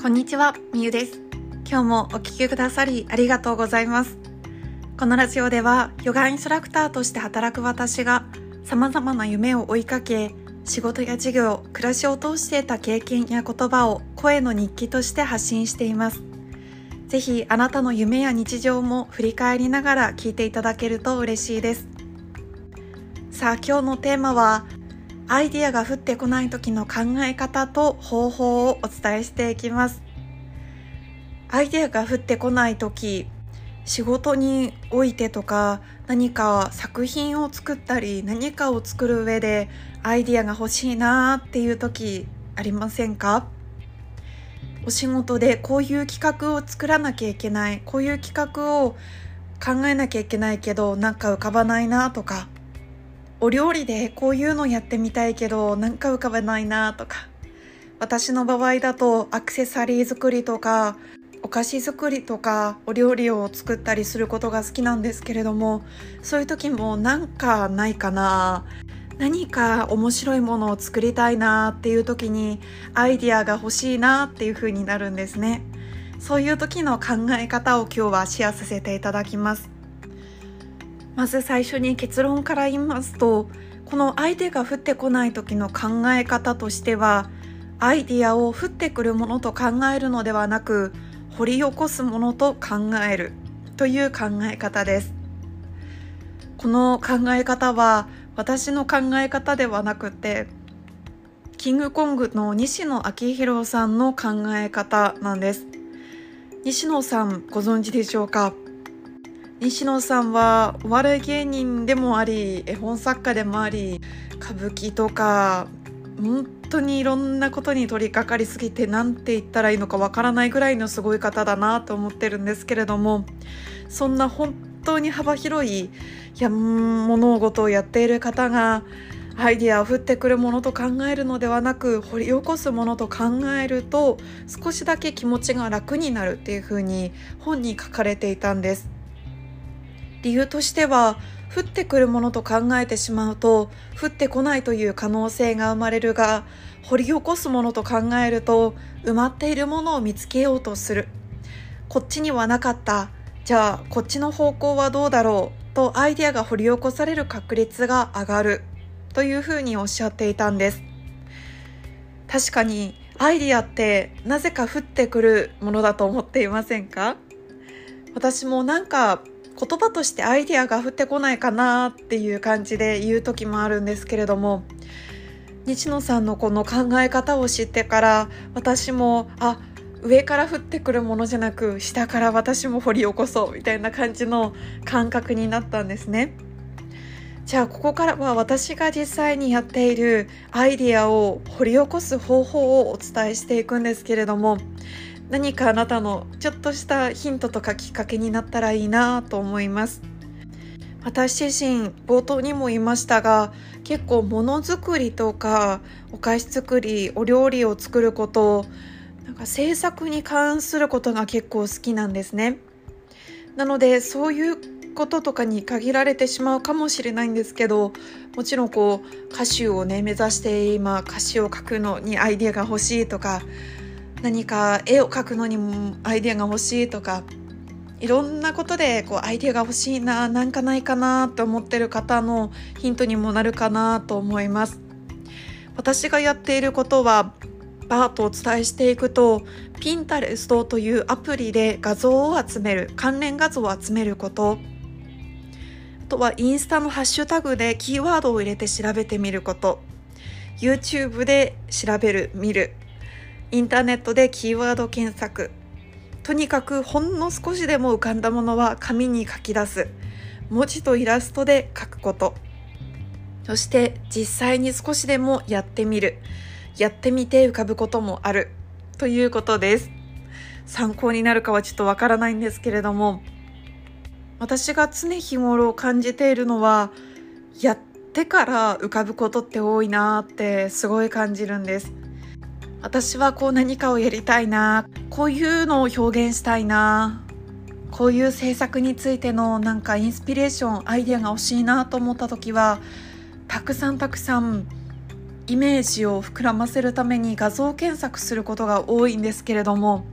こんにちは、みゆです。今日もお聴きくださりありがとうございます。このラジオでは、ヨガインストラクターとして働く私が、様々な夢を追いかけ、仕事や事業、暮らしを通して得た経験や言葉を声の日記として発信しています。ぜひ、あなたの夢や日常も振り返りながら聞いていただけると嬉しいです。さあ、今日のテーマは、アイディアが降ってこない時の考え方と方法をお伝えしていきます。アイディアが降ってこない時、仕事においてとか何か作品を作ったり何かを作る上でアイディアが欲しいなーっていう時ありませんか？お仕事でこういう企画を作らなきゃいけないこういう企画を考えなきゃいけないけどなんか浮かばないなとかお料理でこういうのやってみたいけどなんか浮かばないなとか。私の場合だとアクセサリー作りとかお菓子作りとかお料理を作ったりすることが好きなんですけれどもそういう時もなんかないかな。何か面白いものを作りたいなっていう時にアイディアが欲しいなっていう風になるんですね。そういう時の考え方を今日はシェアさせていただきます。まず最初に結論から言いますとこの相手が降ってこない時の考え方としてはアイディアを降ってくるものと考えるのではなく掘り起こすものと考えるという考え方です。この考え方は私の考え方ではなくてキングコングの西野昭弘さんの考え方なんです。西野さんご存知でしょうか？西野さんはお笑い芸人でもあり絵本作家でもあり歌舞伎とか本当にいろんなことに取り掛かりすぎて何て言ったらいいのかわからないぐらいのすごい方だなと思ってるんですけれどもそんな本当に幅広いや物事をやっている方がアイディアを降ってくるものと考えるのではなく掘り起こすものと考えると少しだけ気持ちが楽になるっていうふうに本に書かれていたんです。理由としては降ってくるものと考えてしまうと降ってこないという可能性が生まれるが掘り起こすものと考えると埋まっているものを見つけようとする。こっちにはなかった。じゃあこっちの方向はどうだろうとアイデアが掘り起こされる確率が上がる。というふうにおっしゃっていたんです。確かにアイディアってなぜか降ってくるものだと思っていませんか？私もなんか言葉としてアイデアが降ってこないかなっていう感じで言う時もあるんですけれども西野さんのこの考え方を知ってから私もあ上から降ってくるものじゃなく下から私も掘り起こそうみたいな感じの感覚になったんですね。じゃあここからは私が実際にやっているアイディアを掘り起こす方法をお伝えしていくんですけれども何かあなたのちょっとしたヒントとかきっかけになったらいいなと思います。私自身冒頭にも言いましたが結構ものづくりとかお菓子作りお料理を作ることなんか制作に関することが結構好きなんですね。なのでそういうこととかに限られてしまうかもしれないんですけどもちろんこう歌手をね目指して今歌詞を書くのにアイデアが欲しいとか何か絵を描くのにもアイディアが欲しいとかいろんなことでこうアイディアが欲しいななんかないかなって思ってる方のヒントにもなるかなと思います。私がやっていることはバーとお伝えしていくとピンタレストというアプリで画像を集める関連画像を集めること。あとはインスタのハッシュタグでキーワードを入れて調べてみること。YouTube で調べる見る。インターネットでキーワード検索。とにかくほんの少しでも浮かんだものは紙に書き出す。文字とイラストで書くこと。そして実際に少しでもやってみる。やってみて浮かぶこともある。ということです。参考になるかはちょっとわからないんですけれども。私が常日頃感じているのはやってから浮かぶことって多いなってすごい感じるんです。私はこう何かをやりたいな。こういうのを表現したいな。こういう制作についてのなんかインスピレーションアイデアが欲しいなと思った時はたくさんたくさんイメージを膨らませるために画像検索することが多いんですけれども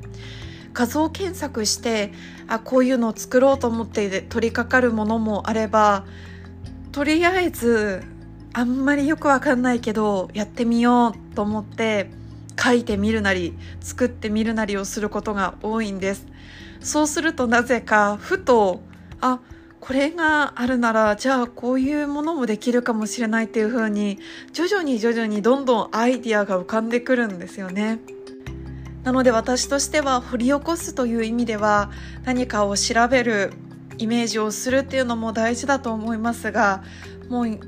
画像検索してあこういうのを作ろうと思って取り掛かるものもあればとりあえずあんまりよくわかんないけどやってみようと思って書いてみるなり作ってみるなりをすることが多いんです。そうするとなぜかふとあこれがあるならじゃあこういうものもできるかもしれないっていう風に徐々に徐々にどんどんアイディアが浮かんでくるんですよね。なので私としては掘り起こすという意味では何かを調べるイメージをするっていうのも大事だと思いますがもう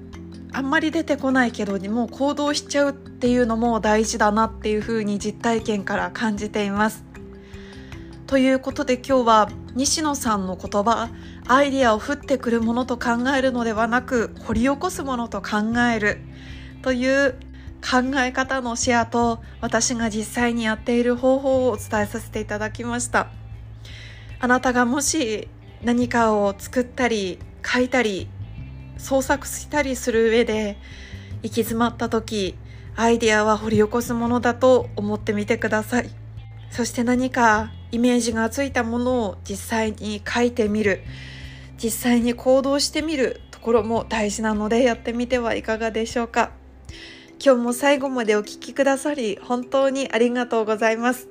あんまり出てこないけどもう行動しちゃうっていうのも大事だなっていうふうに実体験から感じています。ということで今日は西野さんの言葉アイディアを降ってくるものと考えるのではなく掘り起こすものと考えるという考え方のシェアと私が実際にやっている方法をお伝えさせていただきましたあなたがもし何かを作ったり書いたり創作したりする上で行き詰まった時アイデアは掘り起こすものだと思ってみてください。そして何かイメージがついたものを実際に書いてみる。実際に行動してみるところも大事なのでやってみてはいかがでしょうか。今日も最後までお聴きくださり本当にありがとうございます。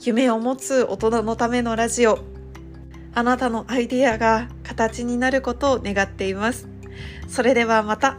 夢を持つ大人のためのラジオ。あなたのアイディアが形になることを願っています。それではまた。